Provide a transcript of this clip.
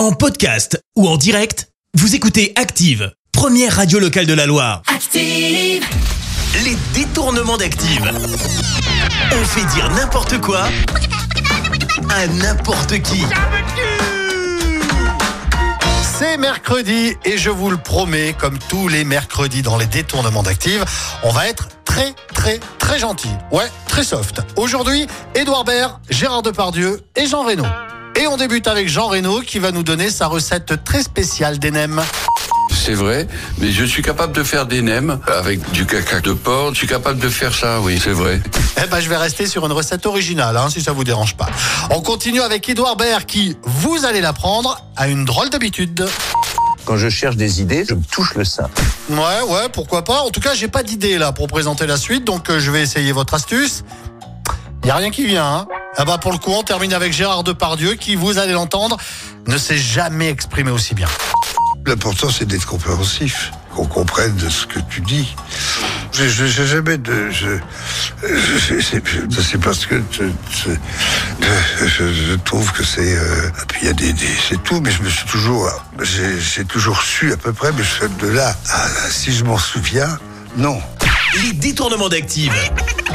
En podcast ou en direct, vous écoutez Active, première radio locale de la Loire. Active. Les détournements d'Active. On fait dire n'importe quoi à n'importe qui. C'est mercredi et je vous le promets, comme tous les mercredis dans les détournements d'Active, on va être très très très gentil. Ouais, très soft. Aujourd'hui, Édouard Baird, Gérard Depardieu et Jean Reno. Et on débute avec Jean Reno qui va nous donner sa recette très spéciale des nems. C'est vrai, mais je suis capable de faire des nems avec du caca de porc. Je suis capable de faire ça, oui, c'est vrai. Eh ben, je vais rester sur une recette originale, hein, si ça vous dérange pas. On continue avec Édouard Baird qui, vous allez l'apprendre, a une drôle d'habitude. Quand je cherche des idées, je me touche le sein. Ouais, ouais, pourquoi pas. En tout cas, j'ai pas d'idée là pour présenter la suite, donc euh, je vais essayer votre astuce. Y a rien qui vient. Hein. Ah bah pour le coup, on termine avec Gérard Depardieu qui, vous allez l'entendre, ne s'est jamais exprimé aussi bien. L'important, c'est d'être compréhensif, qu'on comprenne de ce que tu dis. Je je- j'ai jamais de. Je, je, c'est- je parce que je, je, je- je trouve que c'est. euh, et puis il y a des, des- c'est tout, mais je me suis toujours. J'ai j'ai toujours su à peu près, mais je, de là, à- si je m'en souviens, non. Les détournements d'Active.